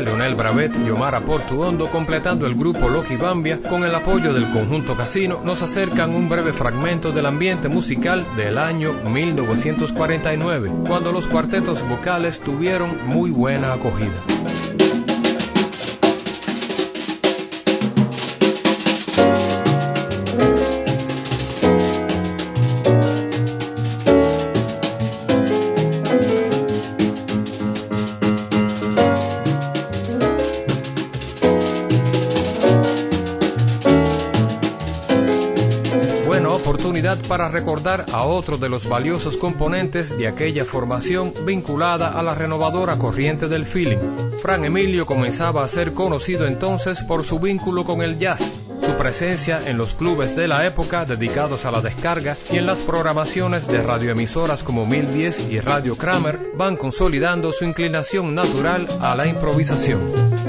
Leonel Bravet y Omar Portuondo, completando el grupo Loki Bambia, con el apoyo del conjunto Casino, nos acercan un breve fragmento del ambiente musical del año 1949, cuando los cuartetos vocales tuvieron muy buena acogida. Recordar a otro de los valiosos componentes de aquella formación vinculada a la renovadora corriente del feeling. Fran Emilio comenzaba a ser conocido entonces por su vínculo con el jazz, su presencia en los clubes de la época dedicados a la descarga y en las programaciones de radioemisoras como 1010 y Radio Kramer van consolidando su inclinación natural a la improvisación.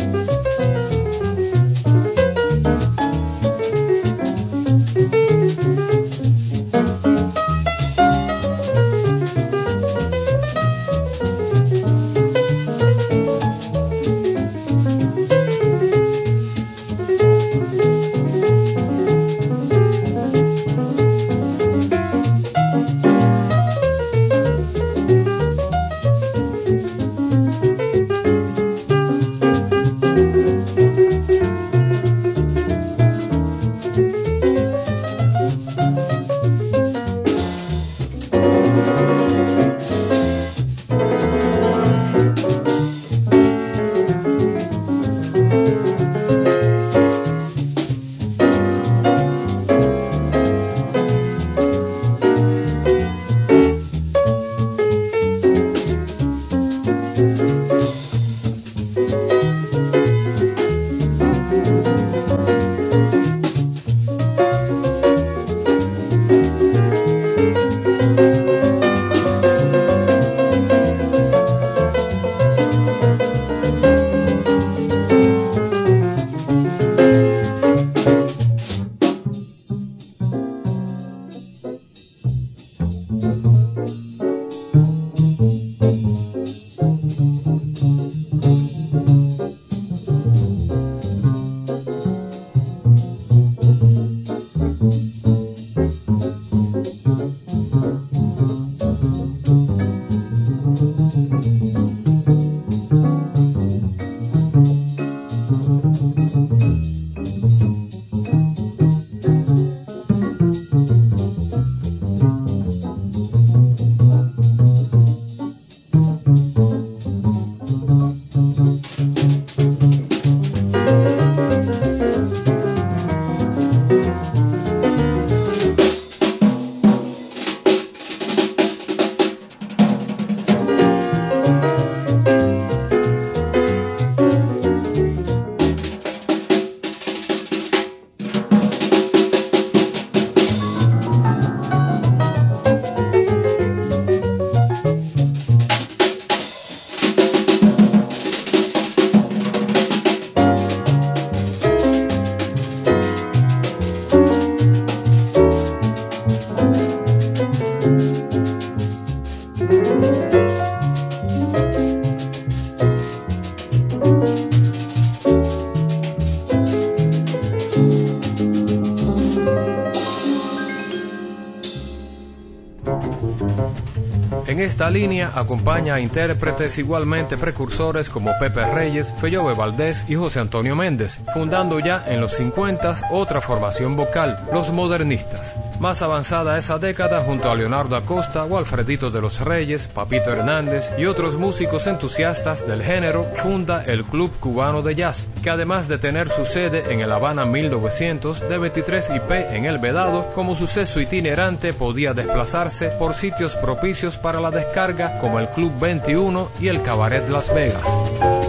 Esta línea acompaña a intérpretes igualmente precursores como Pepe Reyes, Fellove Valdés y José Antonio Méndez, fundando ya en los 50 otra formación vocal, los modernistas. Más avanzada esa década, junto a Leonardo Acosta o Alfredito de los Reyes, Papito Hernández y otros músicos entusiastas del género, funda el Club Cubano de Jazz, que además de tener su sede en el Habana 1900 de 23 IP en El Vedado, como suceso itinerante podía desplazarse por sitios propicios para la descarga como el Club 21 y el Cabaret Las Vegas.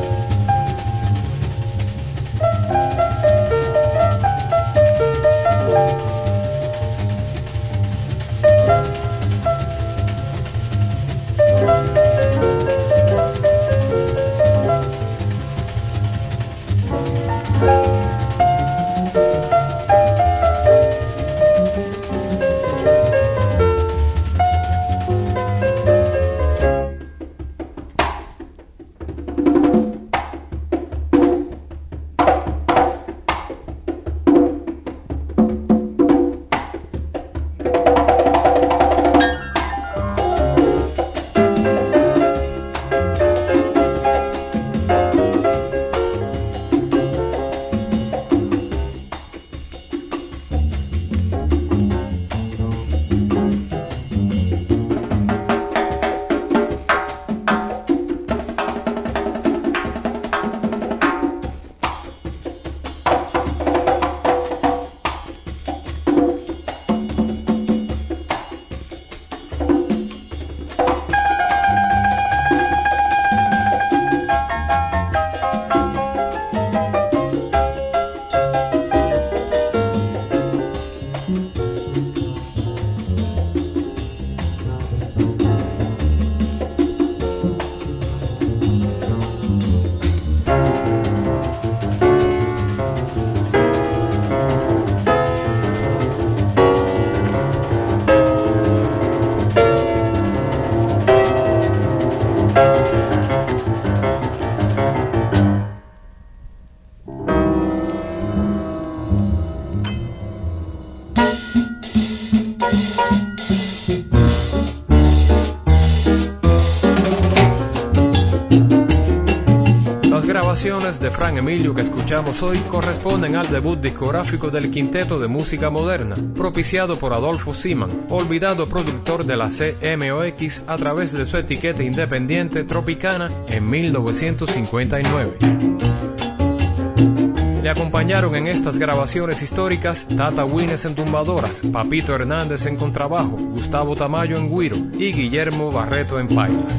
Emilio que escuchamos hoy corresponden al debut discográfico del Quinteto de Música Moderna, propiciado por Adolfo Siman, olvidado productor de la CMOX a través de su etiqueta independiente Tropicana en 1959. Le acompañaron en estas grabaciones históricas Tata Wines en tumbadoras, Papito Hernández en contrabajo, Gustavo Tamayo en guiro y Guillermo Barreto en pailas.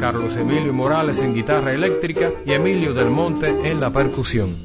Carlos Emilio Morales en guitarra eléctrica y Emilio del Monte en la percusión.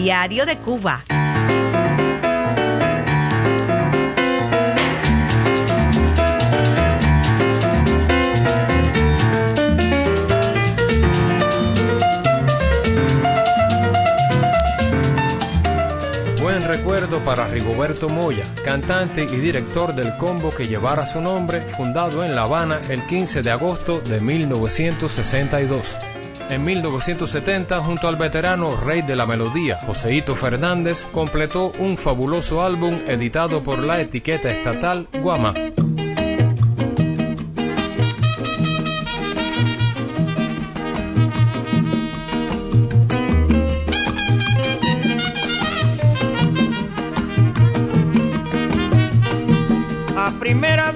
De Cuba. Buen recuerdo para Rigoberto Moya, cantante y director del combo que llevara su nombre, fundado en La Habana el 15 de agosto de 1962. En 1970, junto al veterano rey de la melodía, Joseito Fernández, completó un fabuloso álbum editado por la etiqueta estatal Guama. Primera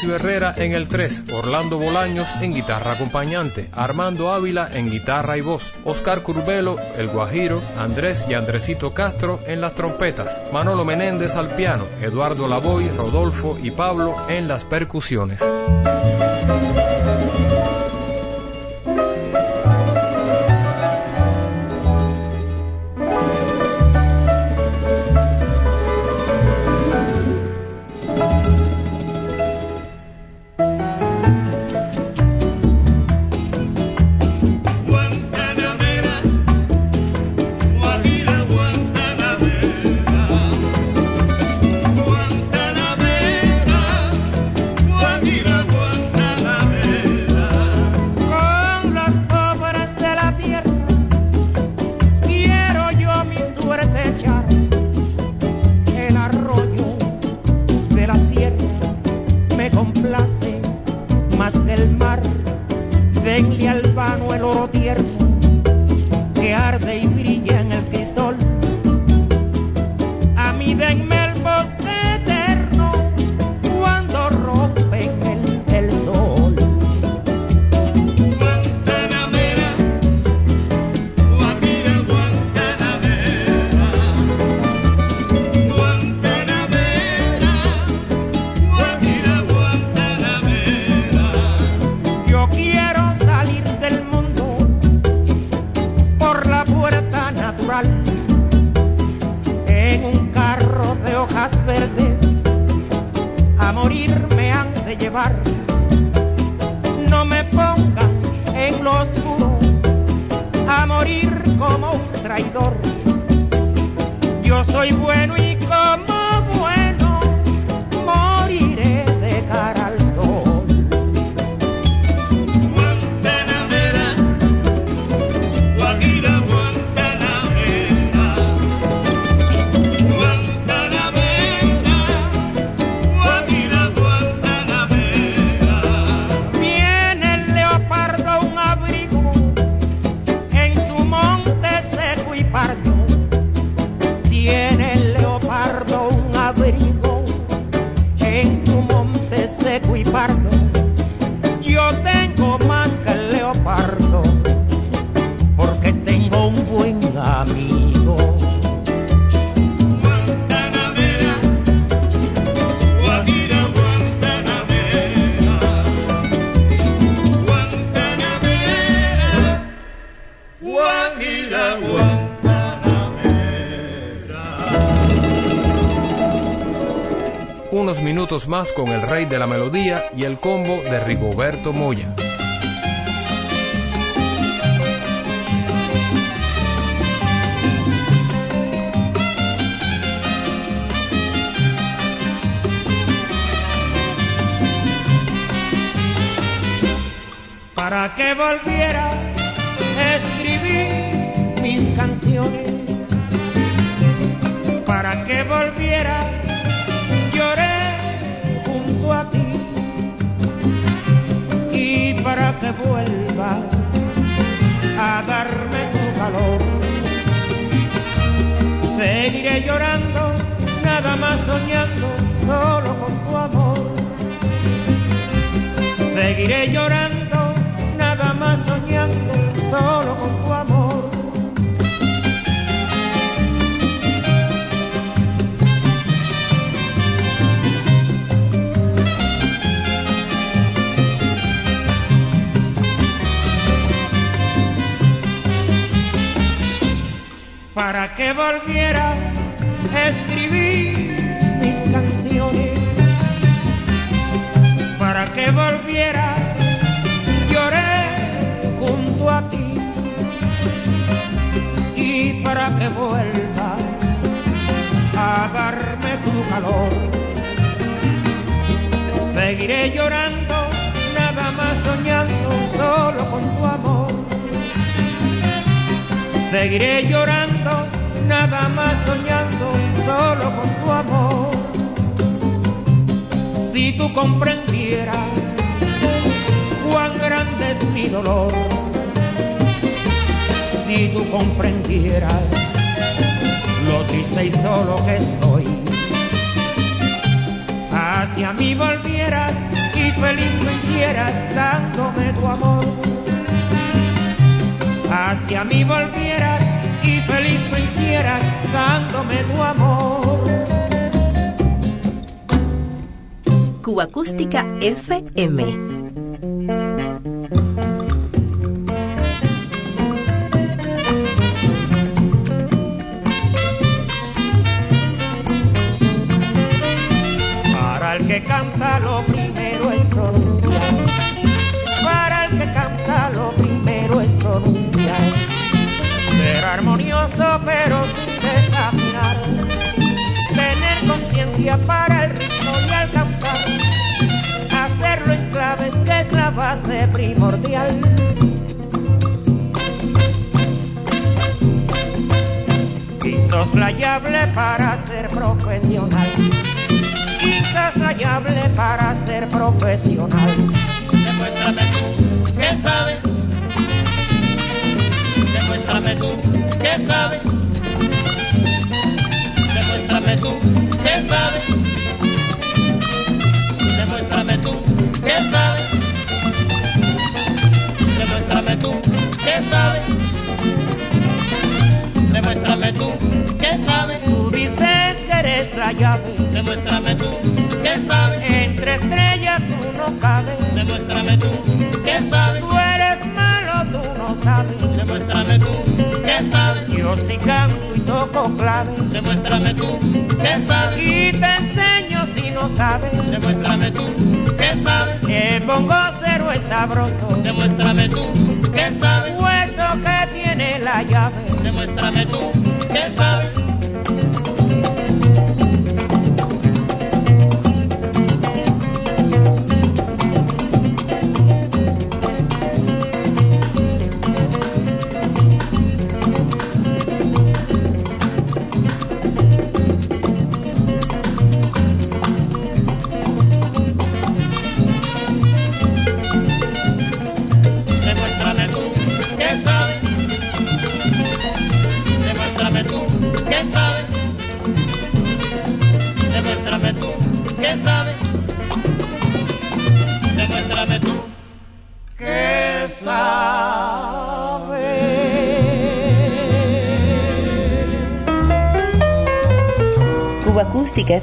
Ignacio Herrera en el 3, Orlando Bolaños en guitarra acompañante, Armando Ávila en guitarra y voz, Oscar Curbelo, el Guajiro, Andrés y Andresito Castro en las trompetas, Manolo Menéndez al piano, Eduardo Lavoy, Rodolfo y Pablo en las percusiones. Con el rey de la melodía y el combo de Rigoberto Moya. para que volviera a escribir mis canciones, para que volviera vuelva a darme tu calor. Seguiré llorando, nada más soñando, solo con tu amor. Seguiré llorando, nada más soñando, solo con tu amor. Para que volviera a escribir mis canciones para que volviera, lloré junto a ti y para que vuelvas a darme tu calor. Seguiré llorando, nada más soñando, solo con tu amor. Seguiré llorando, nada más soñando, solo con tu amor. Si tú comprendieras cuán grande es mi dolor, si tú comprendieras lo triste y solo que estoy, hacia mí volvieras y feliz me hicieras dándome tu amor. Hacia mí volvieras y feliz me hicieras dándome tu amor. Cuba Acústica FM. Primordial. Insoslayable para ser profesional insoslayable para ser profesional. Demuéstrame tú que sabes. Demuéstrame tú que sabes. Sabes. Demuéstrame tú que sabes. Tú dices que eres la llave. Demuéstrame tú que sabes. Entre estrellas tú no cabes. Demuéstrame tú que sabes. Tú eres malo, tú no sabes. Demuéstrame tú que sabes. Yo sí canto y toco clave. Demuéstrame tú que sabes. Y te enseño si no sabes. Demuéstrame tú que sabes. El bongo cero es sabroso. Demuéstrame tú que sabes. Hueso que tiene la llave. Demuéstrame tú que sabes.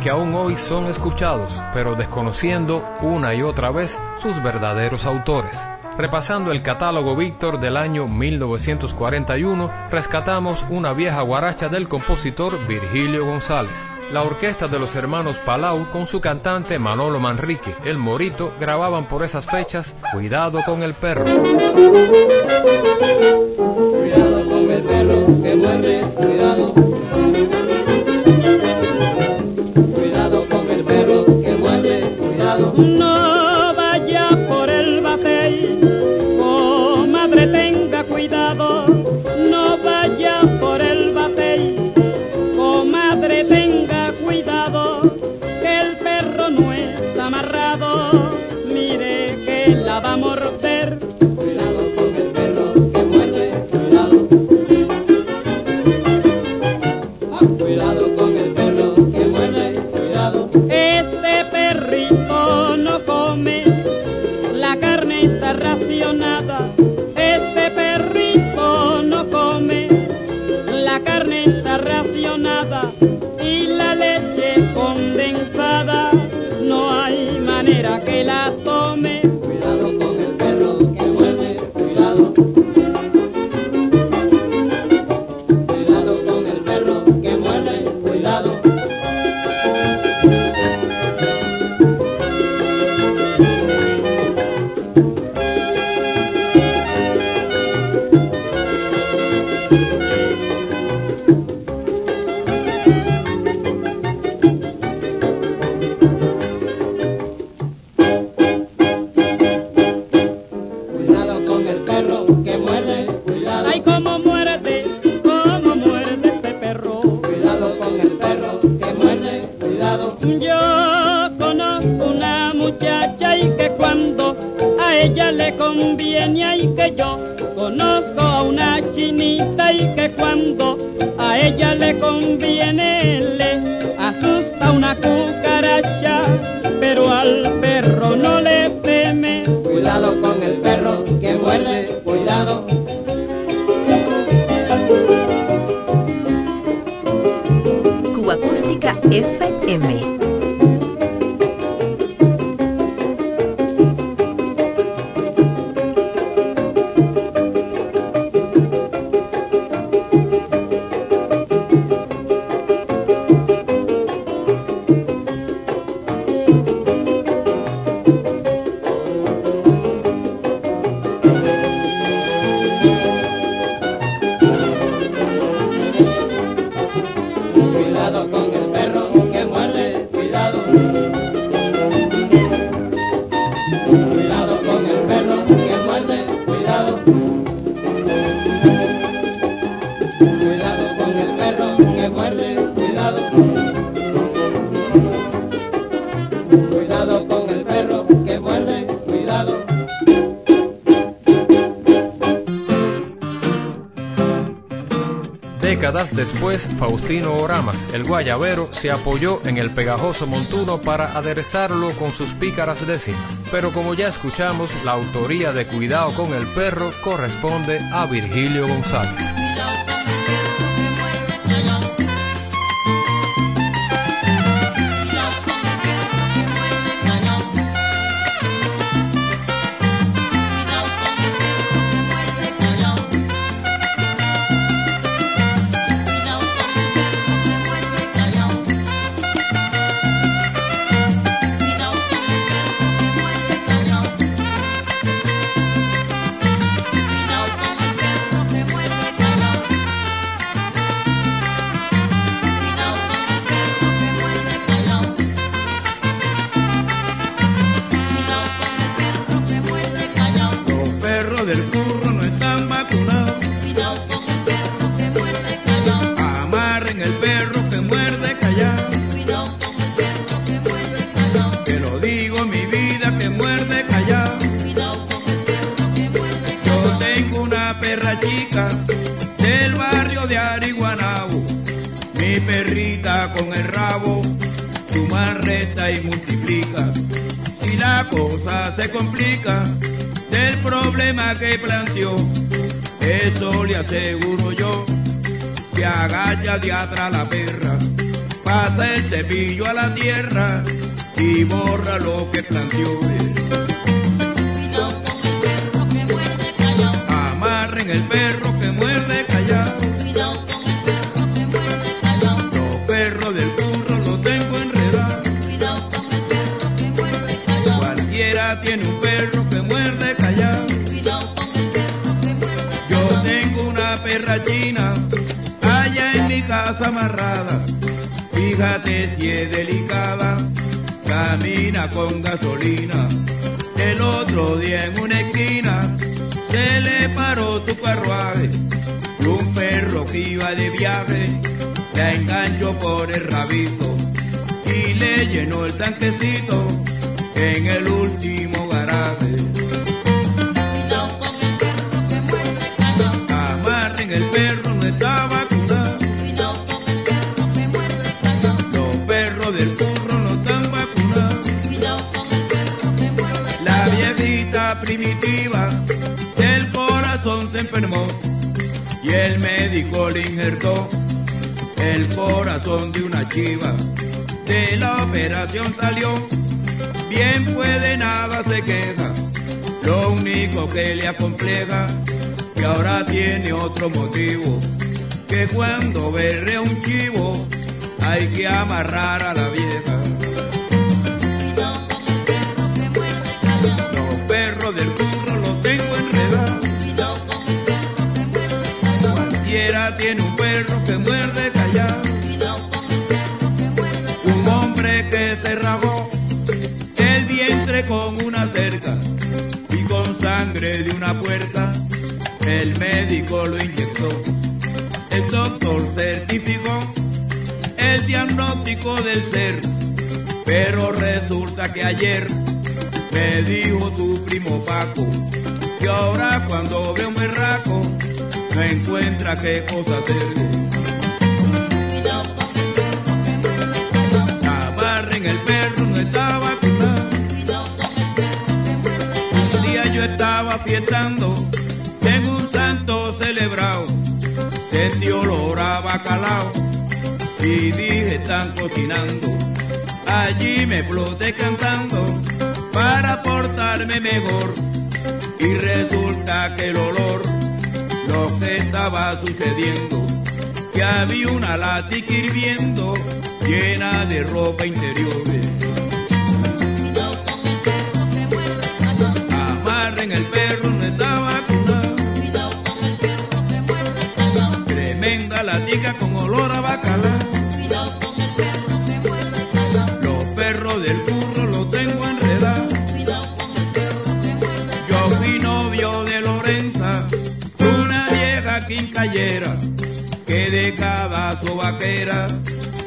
que aún hoy son escuchados, pero desconociendo una y otra vez sus verdaderos autores. Repasando el catálogo Víctor del año 1941, rescatamos una vieja guaracha del compositor Virgilio González. La orquesta de los hermanos Palau con su cantante Manolo Manrique, el Morito, grababan por esas fechas Cuidado con el perro. Cuidado con el perro que cuidado. Décadas después, Faustino Oramas, el guayabero, se apoyó en el pegajoso montuno para aderezarlo con sus pícaras décimas. Pero como ya escuchamos, la autoría de Cuidado con el Perro corresponde a Virgilio González. Amarrada. Fíjate si es delicada, camina con gasolina. El otro día en una esquina se le paró su carruaje un perro que iba de viaje la enganchó por el rabito y le llenó el tanquecito en el último injertó el corazón de una chiva. De la operación salió bien, puede nada se queja. Lo único que le acompleja que ahora tiene otro motivo. Que cuando berre un chivo hay que amarrar a la vieja. Tiene un perro que muerde callado. Un hombre que se rajó el vientre con una cerca y con sangre de una puerta el médico lo inyectó. El doctor certificó el diagnóstico del ser, pero resulta que ayer me dijo tu primo Paco que ahora cuando ve un berraco no encuentra qué cosa que muerde callao. Amarren el perro, no estaba muerde Un día yo estaba fiestando en un santo celebrado. Sentí olor a bacalao y dije están cocinando. Allí me exploté cantando para portarme mejor. Y resulta que el olor, lo que estaba sucediendo, que había una lática hirviendo llena de ropa interior. Amarren el perro,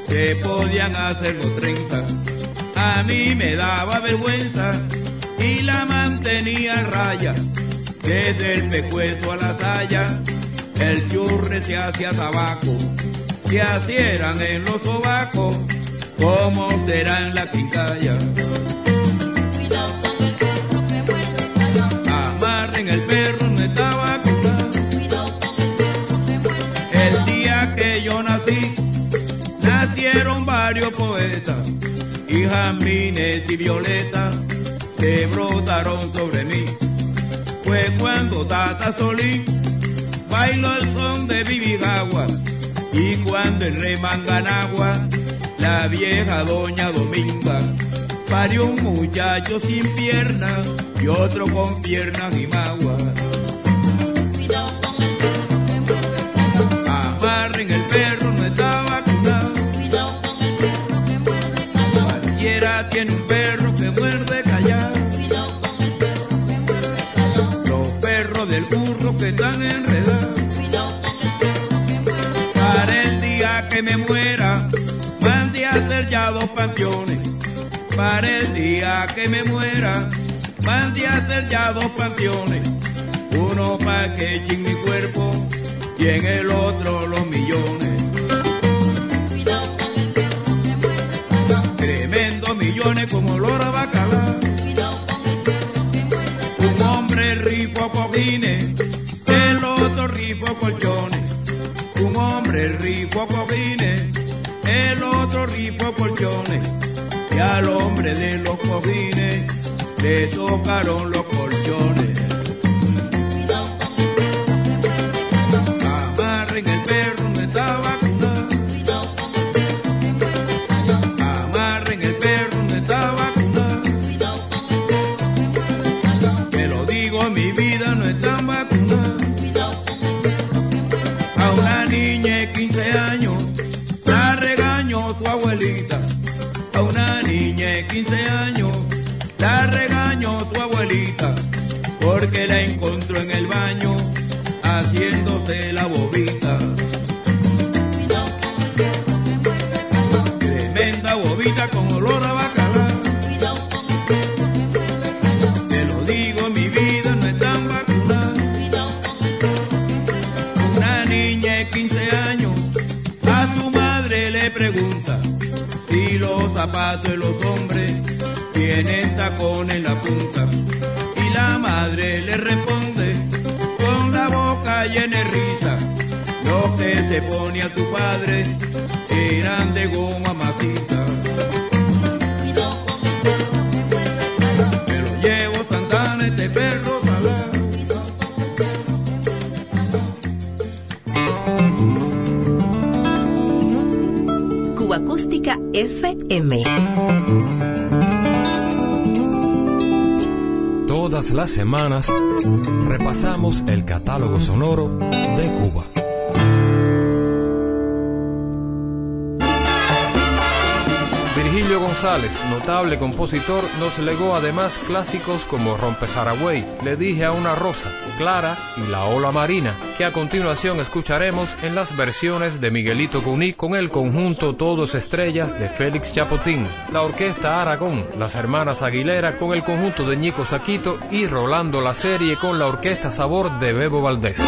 se podían hacer los treinta. A mí me daba vergüenza y la mantenía en raya. Desde el pecueso a la saya, el churre se hacía tabaco. Así eran en los sobacos, ¿cómo será en la quincalla? Poetas, y Jamines y Violeta, que brotaron sobre mí. Fue cuando Tata Solín bailó el son de Bibigagua, y cuando el rey Manganagua, la vieja doña Dominga, parió un muchacho sin piernas y otro con piernas y magua. Cuidado con el perro que muerde callao. Amarren el perro, no está que me muera, mande a hacer ya dos panteones. Uno para que echen mi cuerpo y en el otro los millones. Cuidado con el perro que muerde callao. Tremendos millones como olor a bacalao. hombre de los cojines, le tocaron los se pone a tu padre eran de goma maciza. Llevo Cuba Acústica FM. Todas las semanas repasamos el catálogo sonoro de Cuba. González, notable compositor, nos legó además clásicos como Rompesaragüey, Le dije a una rosa, Clara y La ola marina, que a continuación escucharemos en las versiones de Miguelito Cuní con el conjunto Todos Estrellas de Félix Chapotín, la orquesta Aragón, las hermanas Aguilera con el conjunto de Nico Saquito y Rolando la serie con la orquesta Sabor de Bebo Valdés.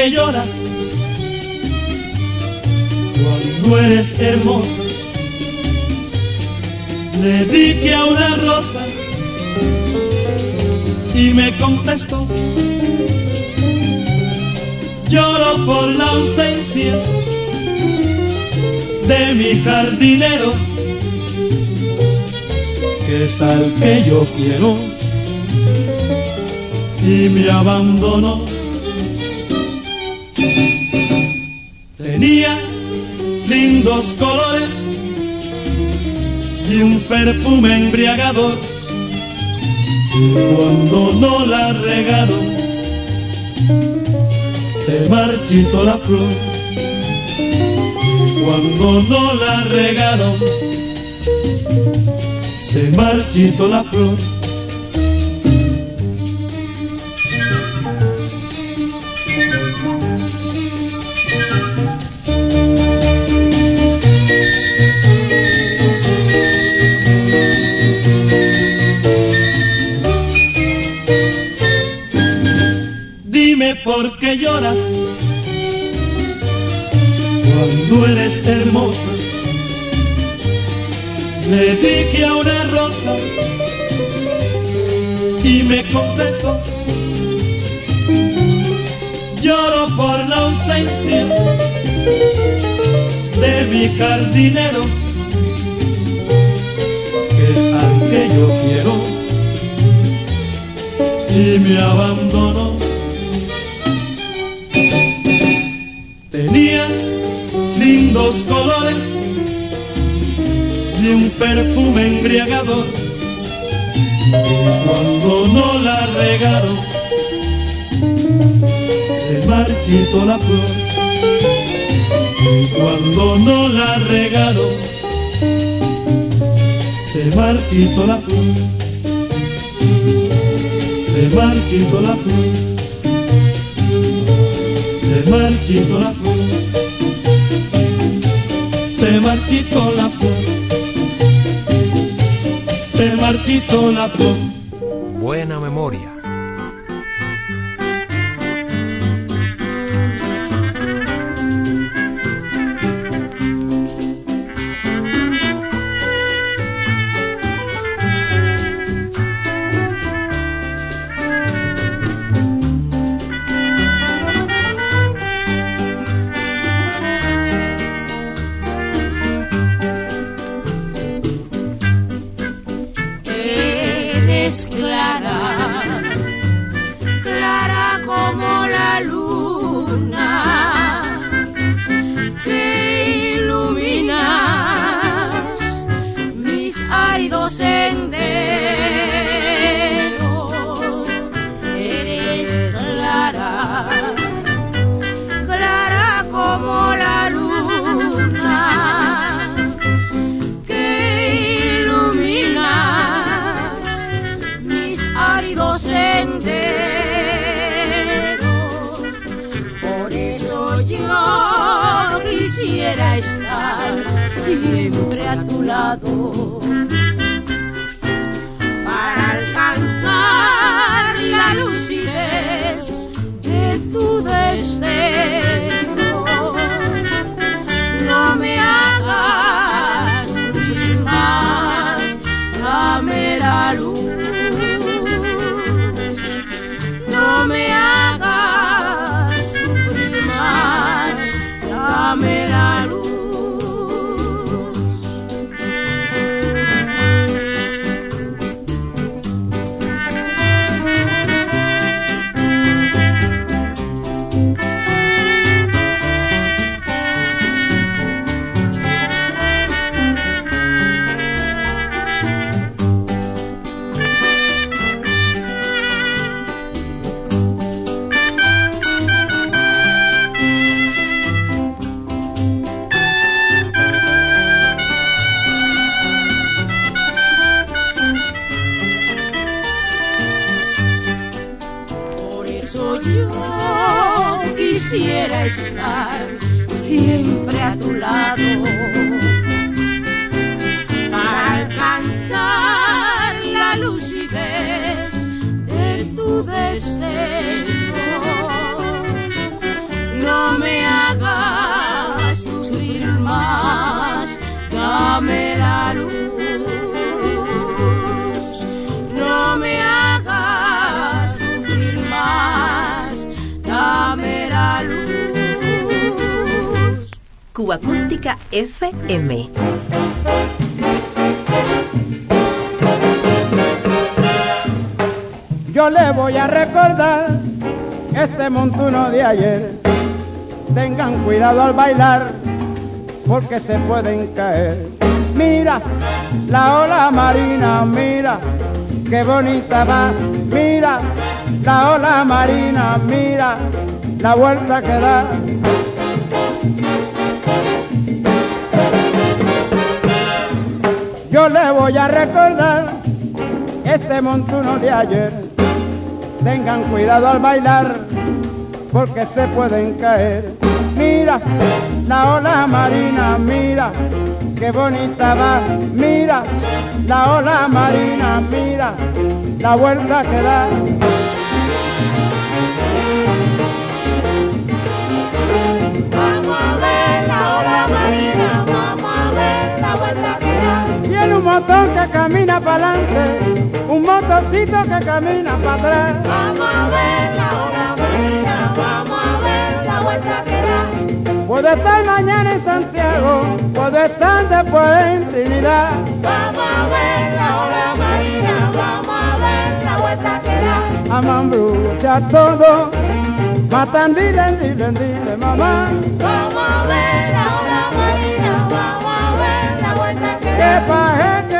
Qué lloras cuando eres hermosa. Le dije a una rosa y me contestó. Lloro por la ausencia de mi jardinero, que es al que yo quiero y me abandonó. Tenía lindos colores y un perfume embriagador. Cuando no la regaron, se marchitó la flor. Cuando no la regaron, se marchitó la flor. Le dije a una rosa y me contestó. Lloro por la ausencia de mi jardinero, que es al que yo quiero y me abandonó. Lindos colores y un perfume embriagador. Cuando no la regaron, se marchitó la flor. Cuando no la regaron, se marchitó la flor. Se marchitó la flor. Se marchitó la flor. Se marchitó la flor. Se marchitó la flor. Buena memoria. No me hagas sufrir más, dame la luz. Acústica FM. Yo le voy a recordar este montuno de ayer. Tengan cuidado al bailar porque se pueden caer. Mira la ola marina, mira qué bonita va. Mira la ola marina, mira la vuelta que da. Yo le voy a recordar este montuno de ayer. Tengan cuidado al bailar porque se pueden caer. Mira la ola marina, mira qué bonita va. Mira la ola marina, mira la vuelta que da. Motor que camina para adelante, un motorcito que camina para atrás. Vamos a ver la ola marina, vamos a ver la vuelta que da. Puedo estar mañana en Santiago, puedo estar después en Trinidad. Vamos a ver la ola marina, vamos a ver la vuelta que da. Amambrucha todo, matan dile, dile, dile, mamá. Vamos a ver la marina, que ¿Qué da.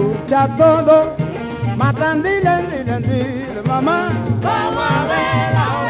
Amambrucha todo, matan dile, dile, dile, mamá. Vamos a ver la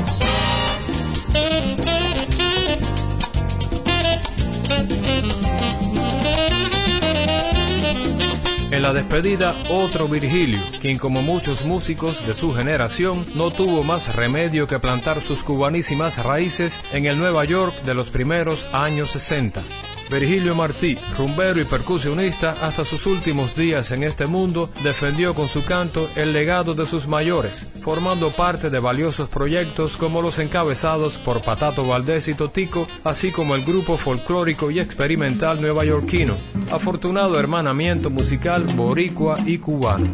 En la despedida, otro Virgilio, quien como muchos músicos de su generación no tuvo más remedio que plantar sus cubanísimas raíces en el Nueva York de los primeros años 60. Virgilio Martí, rumbero y percusionista, hasta sus últimos días en este mundo, defendió con su canto el legado de sus mayores, formando parte de valiosos proyectos como los encabezados por Patato Valdés y Totico, así como el grupo folclórico y experimental neoyorquino. Afortunado hermanamiento musical boricua y cubano.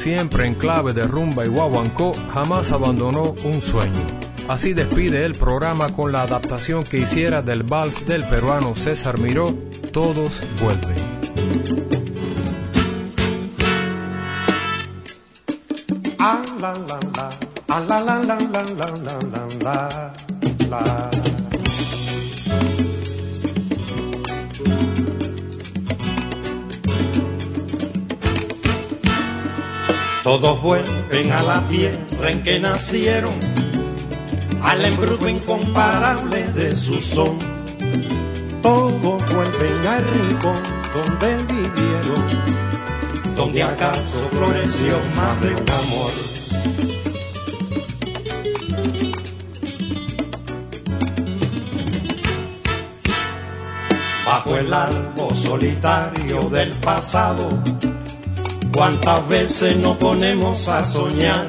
Siempre en clave de rumba y guaguancó, jamás abandonó un sueño. Así despide el programa con la adaptación que hiciera del vals del peruano César Miró, Todos vuelven. La tierra en que nacieron, al embrujo incomparable de su son. Todos vuelven al rincón donde vivieron, donde acaso floreció más de un amor. Bajo el árbol solitario del pasado, cuántas veces nos ponemos a soñar.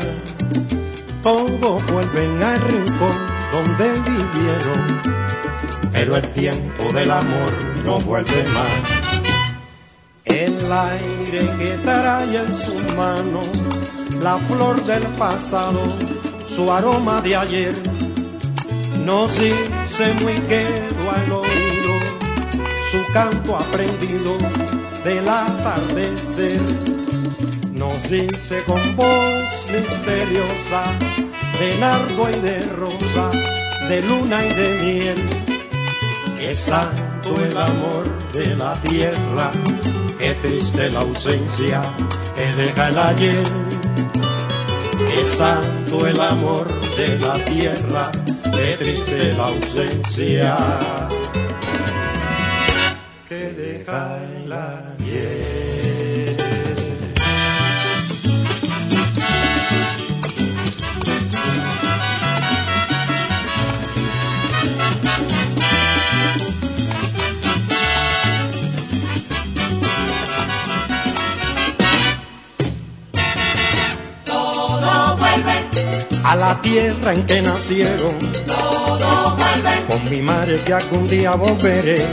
Todos vuelven al rincón donde vivieron, pero el tiempo del amor no vuelve más. El aire que trae en sus manos, la flor del pasado, su aroma de ayer, nos dice muy quedo al oído su canto aprendido del atardecer. Nos dice con voz misteriosa de nardo y de rosa, de luna y de miel, que santo el amor de la tierra, que triste la ausencia que deja el ayer. Que santo el amor de la tierra, que triste la ausencia que deja el ayer. A la tierra en que nacieron, todo vuelve, con mi madre que algún día volveré,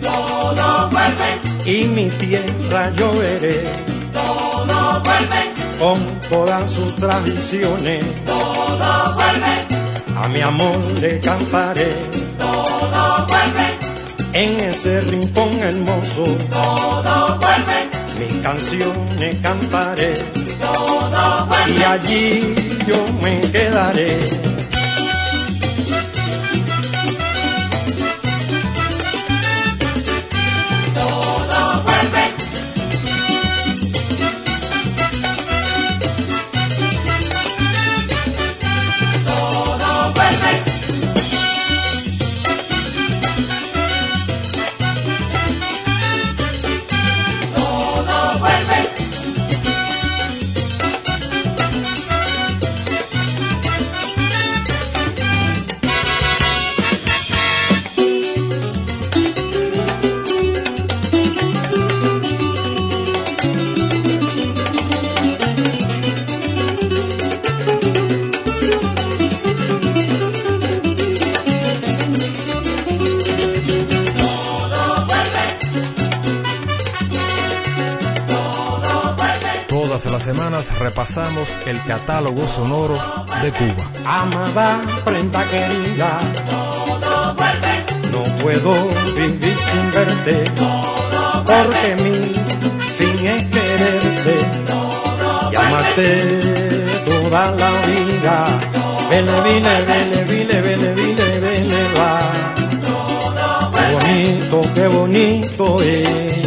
todo vuelve, y mi tierra yo veré, todo vuelve, con todas sus tradiciones, todo vuelve, a mi amor le cantaré, todo vuelve, en ese rincón hermoso, todo vuelve, mis canciones cantaré, todo vuelve. y allí yo me quedaré. El catálogo sonoro de Cuba. Amada prenda querida, todo vuelve, no puedo vivir sin verte, porque mi fin es quererte, y amarte toda la vida. Vele, vile, vele, vile, vele, vile, vele, va. Qué bonito, qué bonito es.